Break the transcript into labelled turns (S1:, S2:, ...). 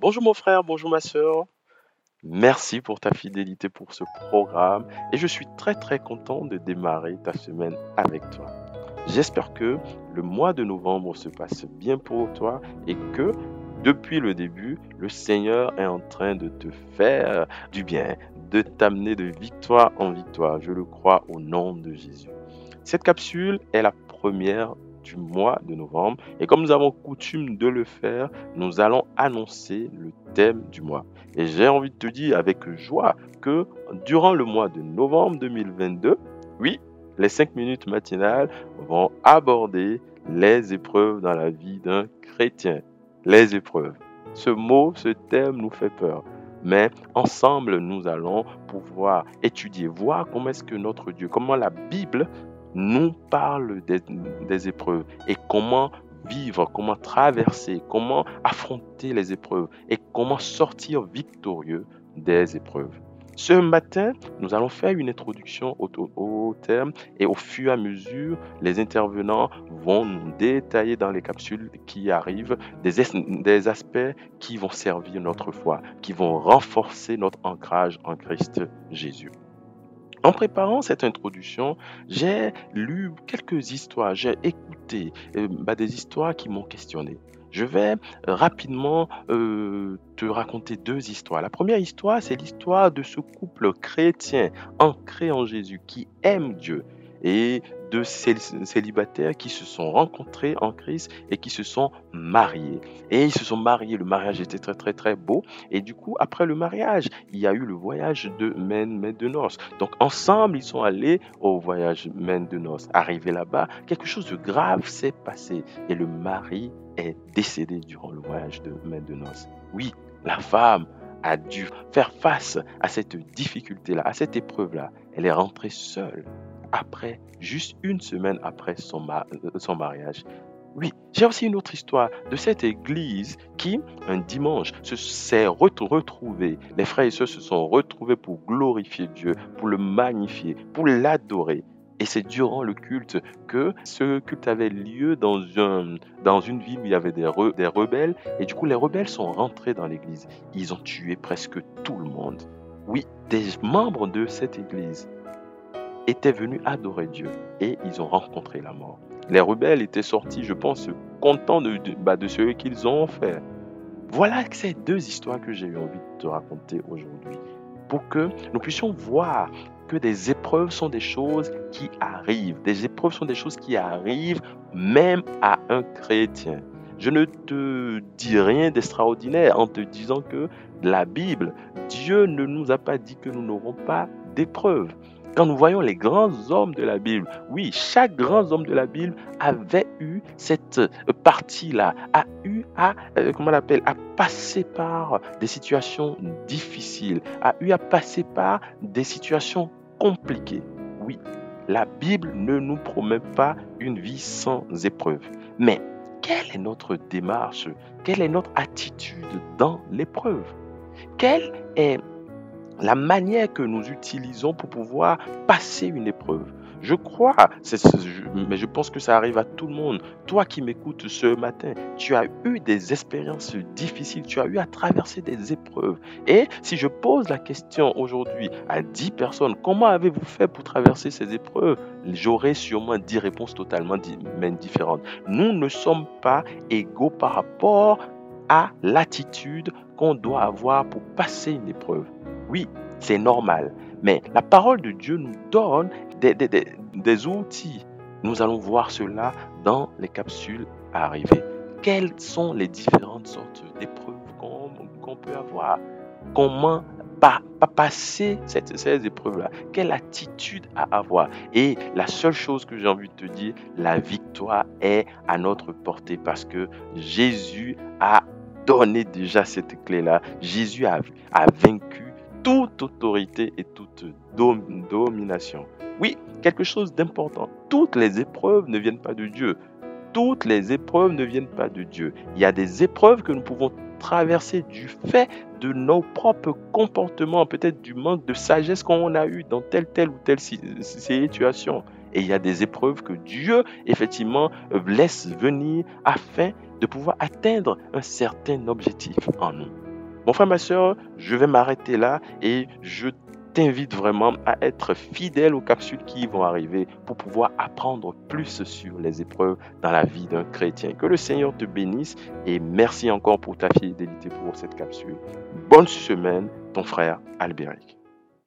S1: Bonjour mon frère, bonjour ma soeur. Merci pour ta fidélité pour ce programme et je suis très très content de démarrer ta semaine avec toi. J'espère que le mois de novembre se passe bien pour toi et que depuis le début, le Seigneur est en train de te faire du bien, de t'amener de victoire en victoire. Je le crois au nom de Jésus. Cette capsule est la première du mois de novembre et comme nous avons coutume de le faire, nous allons annoncer le thème du mois. Et j'ai envie de te dire avec joie que durant le mois de novembre 2022, oui, les cinq minutes matinales vont aborder les épreuves dans la vie d'un chrétien. Les épreuves. Ce mot, ce thème nous fait peur. Mais ensemble, nous allons pouvoir étudier, voir comment est-ce que notre Dieu, comment la Bible nous parle des, épreuves et comment vivre, comment traverser, comment affronter les épreuves et comment sortir victorieux des épreuves. Ce matin, nous allons faire une introduction au, terme et au fur et à mesure, les intervenants vont nous détailler dans les capsules qui arrivent des aspects qui vont servir notre foi, qui vont renforcer notre ancrage en Christ Jésus. En préparant cette introduction, j'ai lu quelques histoires, j'ai écouté euh, bah, des histoires qui m'ont questionné. Je vais rapidement euh, te raconter deux histoires. La première histoire, c'est l'histoire de ce couple chrétien ancré en Jésus qui aime Dieu et de célibataires qui se sont rencontrés en Christ et qui se sont mariés. Et ils se sont mariés, le mariage était très très très beau. Et du coup, après le mariage, il y a eu le voyage de Mène, de Noces. Donc ensemble, ils sont allés au voyage Mène de Noces. Arrivé là-bas, quelque chose de grave s'est passé et le mari est décédé durant le voyage de Mène de Noces. Oui, la femme a dû faire face à cette difficulté-là, à cette épreuve-là. Elle est rentrée seule après, juste une semaine après son, euh, son mariage. Oui, j'ai aussi une autre histoire de cette église qui, un dimanche, s'est retrouvée. Les frères et sœurs se sont retrouvés pour glorifier Dieu, pour le magnifier, pour l'adorer. Et c'est durant le culte que ce culte avait lieu dans, un, dans une ville où il y avait des, des rebelles. Et du coup, les rebelles sont rentrés dans l'église. Ils ont tué presque tout le monde. Oui, des membres de cette église étaient venus adorer Dieu et ils ont rencontré la mort. Les rebelles étaient sortis, je pense, contents bah, de ce qu'ils ont fait. Voilà ces deux histoires que j'ai eu envie de te raconter aujourd'hui pour que nous puissions voir que des épreuves sont des choses qui arrivent. Des épreuves sont des choses qui arrivent même à un chrétien. Je ne te dis rien d'extraordinaire en te disant que la Bible, Dieu ne nous a pas dit que nous n'aurons pas d'épreuves. Quand nous voyons les grands hommes de la Bible, oui, chaque grand homme de la Bible avait eu cette euh, partie-là, a eu à, euh, comment on appelle, à passer par des situations difficiles, a eu à passer par des situations compliquées. Oui, la Bible ne nous promet pas une vie sans épreuve. Mais quelle est notre démarche? Quelle est notre attitude dans l'épreuve? Quelle est la manière que nous utilisons pour pouvoir passer une épreuve. Je crois, mais je pense que ça arrive à tout le monde. Toi qui m'écoutes ce matin, tu as eu des expériences difficiles, tu as eu à traverser des épreuves. Et si je pose la question aujourd'hui à 10 personnes, comment avez-vous fait pour traverser ces épreuves? J'aurai sûrement 10 réponses totalement différentes. Nous ne sommes pas égaux par rapport à l'attitude qu'on doit avoir pour passer une épreuve. Oui, c'est normal. Mais la parole de Dieu nous donne des, outils. Nous allons voir cela dans les capsules à arriver. Quelles sont les différentes sortes d'épreuves qu'on peut avoir? Comment passer ces épreuves-là? Quelle attitude à avoir? Et la seule chose que j'ai envie de te dire, la victoire est à notre portée parce que Jésus a donné déjà cette clé-là. Jésus a, a vaincu toute autorité et toute domination. Oui, quelque chose d'important. Toutes les épreuves ne viennent pas de Dieu. Toutes les épreuves ne viennent pas de Dieu. Il y a des épreuves que nous pouvons traverser du fait de nos propres comportements, peut-être du manque de sagesse qu'on a eu dans telle, telle ou telle situation. Et il y a des épreuves que Dieu, effectivement, laisse venir afin de pouvoir atteindre un certain objectif en nous. Mon frère, ma soeur, je vais m'arrêter là et je t'invite vraiment à être fidèle aux capsules qui vont arriver pour pouvoir apprendre plus sur les épreuves dans la vie d'un chrétien. Que le Seigneur te bénisse et merci encore pour ta fidélité pour cette capsule. Bonne semaine, ton frère Albéric.